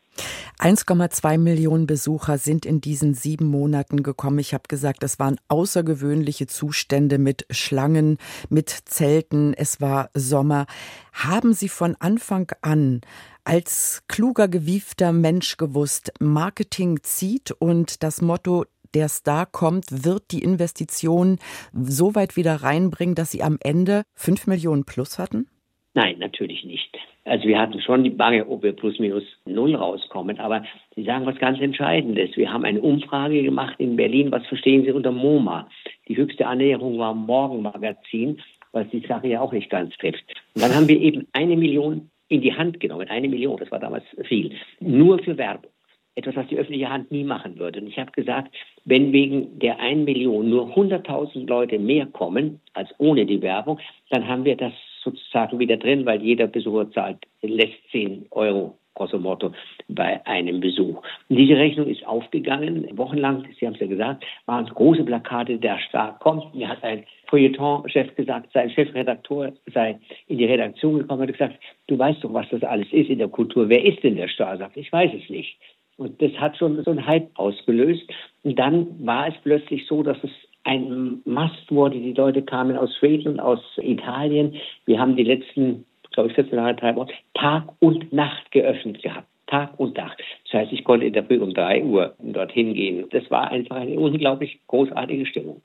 1,2 Millionen Besucher sind in diesen sieben Monaten gekommen. Ich habe gesagt, es waren außergewöhnliche Zustände mit Schlangen, mit Zelten. Es war Sommer. Haben Sie von Anfang an als kluger, gewiefter Mensch gewusst, Marketing zieht und das Motto der Star kommt, wird die Investition so weit wieder reinbringen, dass Sie am Ende 5 Millionen plus hatten? Nein, natürlich nicht. Also wir hatten schon die Bange, ob wir plus minus null rauskommen. Aber Sie sagen was ganz Entscheidendes. Wir haben eine Umfrage gemacht in Berlin. Was verstehen Sie unter MoMA? Die höchste Annäherung war Morgenmagazin, was die Sache ja auch nicht ganz trifft. Und dann haben wir eben eine Million in die Hand genommen. Eine Million, das war damals viel. Nur für Werbung. Etwas, was die öffentliche Hand nie machen würde. Und ich habe gesagt, wenn wegen der 1 Million nur 100.000 Leute mehr kommen als ohne die Werbung, dann haben wir das sozusagen wieder drin, weil jeder Besucher zahlt, lässt 10 Euro grosso modo bei einem Besuch. Und diese Rechnung ist aufgegangen. Wochenlang, Sie haben es ja gesagt, waren es große Plakate, der Staat kommt. Mir hat ein Feuilleton-Chef gesagt, sein Chefredakteur sei in die Redaktion gekommen und hat gesagt, du weißt doch, was das alles ist in der Kultur. Wer ist denn der Staat? Sagt, ich weiß es nicht. Und das hat schon so einen Hype ausgelöst. Und dann war es plötzlich so, dass es ein Mast wurde. Die Leute kamen aus Schweden aus Italien. Wir haben die letzten, glaube ich, 14 Jahre, drei Wochen Tag und Nacht geöffnet gehabt. Tag und Nacht. Das heißt, ich konnte in der Früh um drei Uhr dorthin gehen. Das war einfach eine unglaublich großartige Stimmung.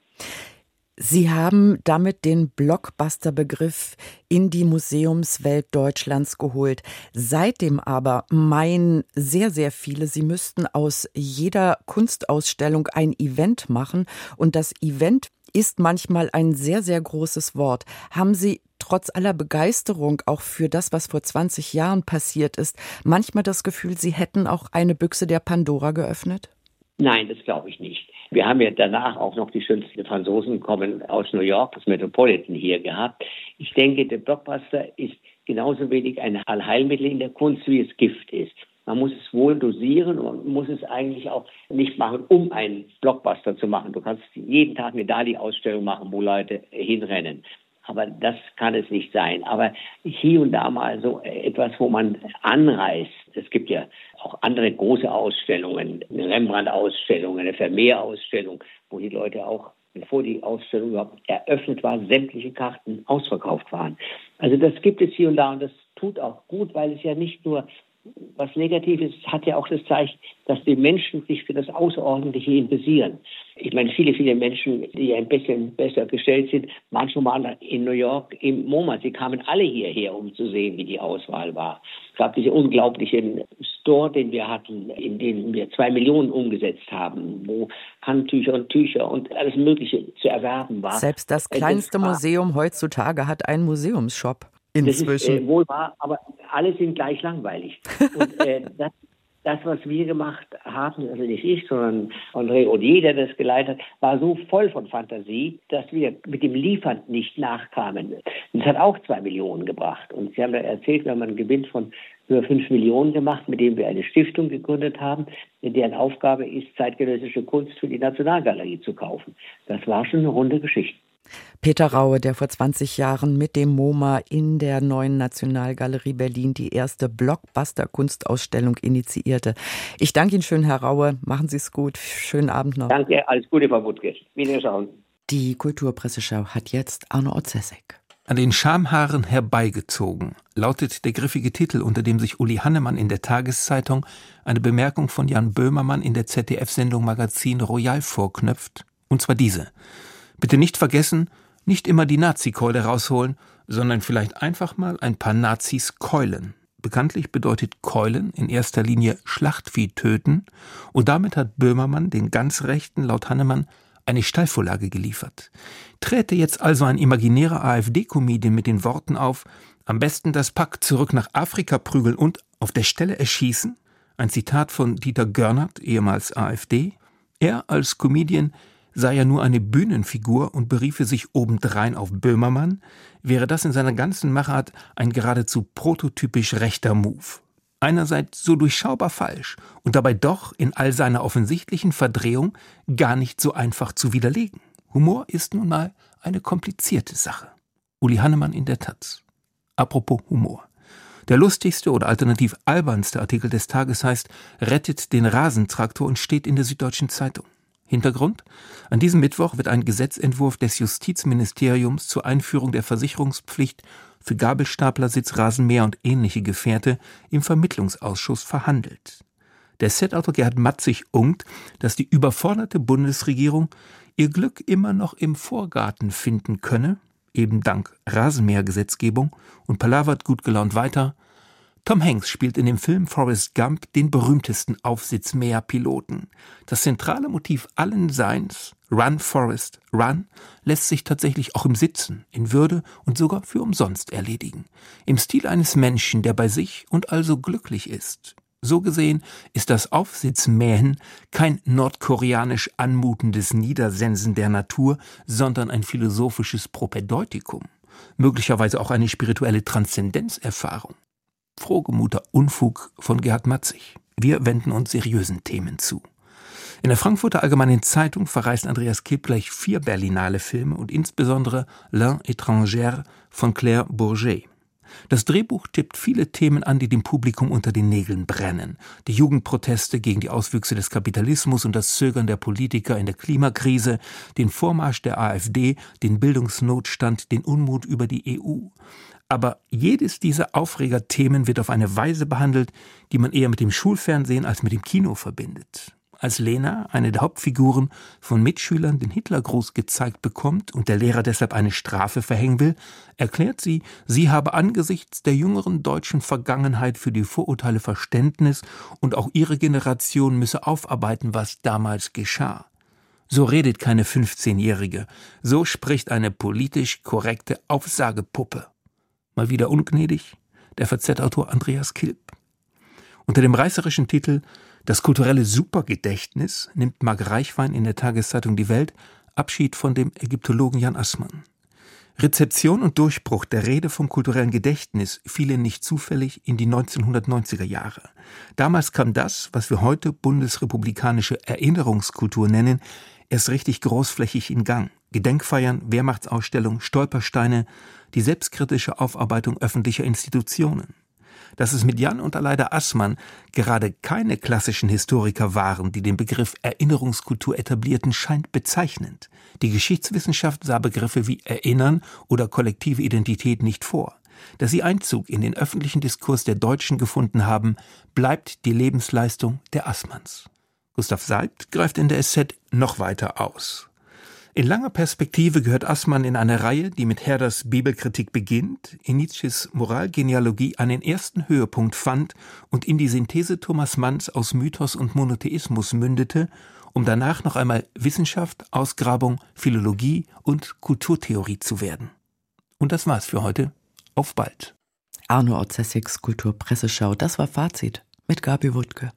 Sie haben damit den Blockbuster-Begriff in die Museumswelt Deutschlands geholt. Seitdem aber meinen sehr, sehr viele, sie müssten aus jeder Kunstausstellung ein Event machen. Und das Event ist manchmal ein sehr, sehr großes Wort. Haben Sie trotz aller Begeisterung auch für das, was vor 20 Jahren passiert ist, manchmal das Gefühl, Sie hätten auch eine Büchse der Pandora geöffnet? Nein, das glaube ich nicht. Wir haben ja danach auch noch die schönsten Franzosen kommen aus New York, das Metropolitan hier gehabt. Ich denke, der Blockbuster ist genauso wenig ein Allheilmittel in der Kunst, wie es Gift ist. Man muss es wohl dosieren und muss es eigentlich auch nicht machen, um einen Blockbuster zu machen. Du kannst jeden Tag eine Dali-Ausstellung machen, wo Leute hinrennen. Aber das kann es nicht sein. Aber hier und da mal so etwas, wo man anreißt. Es gibt ja auch andere große Ausstellungen, eine Rembrandt-Ausstellung, eine Vermeer-Ausstellung, wo die Leute auch, bevor die Ausstellung überhaupt eröffnet war, sämtliche Karten ausverkauft waren. Also das gibt es hier und da und das tut auch gut, weil es ja nicht nur was Negatives hat ja auch das Zeichen, dass die Menschen sich für das Außerordentliche interessieren. Ich meine, viele, viele Menschen, die ein bisschen besser gestellt sind, waren schon mal in New York im MoMA. Sie kamen alle hierher, um zu sehen, wie die Auswahl war. Es gab diese unglaublichen Store, den wir hatten, in dem wir zwei Millionen umgesetzt haben, wo Handtücher und Tücher und alles Mögliche zu erwerben war. Selbst das kleinste Museum heutzutage hat einen Museumsshop. Inzwischen. Das ist äh, wohl wahr, aber alle sind gleich langweilig. Und äh, *laughs* das, das, was wir gemacht haben, also nicht ich, sondern André Odier, der das geleitet hat, war so voll von Fantasie, dass wir mit dem Liefern nicht nachkamen. Und es hat auch zwei Millionen gebracht. Und Sie haben da erzählt, wir haben einen Gewinn von über fünf Millionen gemacht, mit dem wir eine Stiftung gegründet haben, deren Aufgabe ist, zeitgenössische Kunst für die Nationalgalerie zu kaufen. Das war schon eine runde Geschichte. Peter Raue, der vor 20 Jahren mit dem MoMA in der neuen Nationalgalerie Berlin die erste Blockbuster-Kunstausstellung initiierte. Ich danke Ihnen schön, Herr Raue. Machen Sie es gut. Schönen Abend noch. Danke, alles Gute, Frau Wutke. Wiederschauen. Die Kulturpresseschau hat jetzt Arno Ozesek. An den Schamhaaren herbeigezogen lautet der griffige Titel, unter dem sich Uli Hannemann in der Tageszeitung eine Bemerkung von Jan Böhmermann in der ZDF-Sendung Magazin Royal vorknöpft. Und zwar diese. Bitte nicht vergessen, nicht immer die Nazi-Keule rausholen, sondern vielleicht einfach mal ein paar Nazis keulen. Bekanntlich bedeutet Keulen in erster Linie Schlachtvieh töten, und damit hat Böhmermann den ganz Rechten laut Hannemann eine Steilvorlage geliefert. Träte jetzt also ein imaginärer AfD-Comedian mit den Worten auf, am besten das Pack zurück nach Afrika prügeln und auf der Stelle erschießen? Ein Zitat von Dieter Görnert, ehemals AfD. Er als Comedian sei ja nur eine Bühnenfigur und beriefe sich obendrein auf Böhmermann, wäre das in seiner ganzen Machart ein geradezu prototypisch rechter Move. Einerseits so durchschaubar falsch und dabei doch in all seiner offensichtlichen Verdrehung gar nicht so einfach zu widerlegen. Humor ist nun mal eine komplizierte Sache. Uli Hannemann in der Taz. Apropos Humor. Der lustigste oder alternativ albernste Artikel des Tages heißt Rettet den Rasentraktor und steht in der Süddeutschen Zeitung. Hintergrund? An diesem Mittwoch wird ein Gesetzentwurf des Justizministeriums zur Einführung der Versicherungspflicht für Gabelstaplersitz, Rasenmäher und ähnliche Gefährte im Vermittlungsausschuss verhandelt. Der Setautor Gerhard Matzig ungt, dass die überforderte Bundesregierung ihr Glück immer noch im Vorgarten finden könne, eben dank Rasenmähergesetzgebung, und palavert gut gelaunt weiter, Tom Hanks spielt in dem Film Forrest Gump den berühmtesten Aufsitzmäher-Piloten. Das zentrale Motiv allen Seins, Run Forrest, Run, lässt sich tatsächlich auch im Sitzen, in Würde und sogar für umsonst erledigen. Im Stil eines Menschen, der bei sich und also glücklich ist. So gesehen ist das Aufsitzmähen kein nordkoreanisch anmutendes Niedersensen der Natur, sondern ein philosophisches Propädeutikum, möglicherweise auch eine spirituelle Transzendenzerfahrung frohgemuter Unfug von Gerhard Matzig. Wir wenden uns seriösen Themen zu. In der Frankfurter Allgemeinen Zeitung verreist Andreas Kipp gleich vier Berlinale Filme und insbesondere L'Un étrangère von Claire Bourget. Das Drehbuch tippt viele Themen an, die dem Publikum unter den Nägeln brennen. Die Jugendproteste gegen die Auswüchse des Kapitalismus und das Zögern der Politiker in der Klimakrise, den Vormarsch der AfD, den Bildungsnotstand, den Unmut über die EU. Aber jedes dieser Aufregerthemen wird auf eine Weise behandelt, die man eher mit dem Schulfernsehen als mit dem Kino verbindet. Als Lena, eine der Hauptfiguren, von Mitschülern den Hitlergruß gezeigt bekommt und der Lehrer deshalb eine Strafe verhängen will, erklärt sie, sie habe angesichts der jüngeren deutschen Vergangenheit für die Vorurteile Verständnis und auch ihre Generation müsse aufarbeiten, was damals geschah. So redet keine 15-Jährige, so spricht eine politisch korrekte Aufsagepuppe mal wieder ungnädig, der VZ-Autor Andreas Kilp. Unter dem reißerischen Titel Das kulturelle Supergedächtnis nimmt Marc Reichwein in der Tageszeitung Die Welt Abschied von dem Ägyptologen Jan Assmann. Rezeption und Durchbruch der Rede vom kulturellen Gedächtnis fielen nicht zufällig in die 1990er Jahre. Damals kam das, was wir heute bundesrepublikanische Erinnerungskultur nennen, erst richtig großflächig in Gang. Gedenkfeiern, Wehrmachtsausstellung, Stolpersteine, die selbstkritische Aufarbeitung öffentlicher Institutionen. Dass es mit Jan und Aleida Assmann gerade keine klassischen Historiker waren, die den Begriff Erinnerungskultur etablierten, scheint bezeichnend. Die Geschichtswissenschaft sah Begriffe wie Erinnern oder kollektive Identität nicht vor. dass sie Einzug in den öffentlichen Diskurs der Deutschen gefunden haben, bleibt die Lebensleistung der Assmanns. Gustav Seibt greift in der SZ noch weiter aus. In langer Perspektive gehört Assmann in eine Reihe, die mit Herders Bibelkritik beginnt, in Nietzsches Moralgenealogie einen ersten Höhepunkt fand und in die Synthese Thomas Manns aus Mythos und Monotheismus mündete, um danach noch einmal Wissenschaft, Ausgrabung, Philologie und Kulturtheorie zu werden. Und das war's für heute. Auf bald. Arno Otzessigs Kulturpresseschau, das war Fazit mit Gabi Wuttke.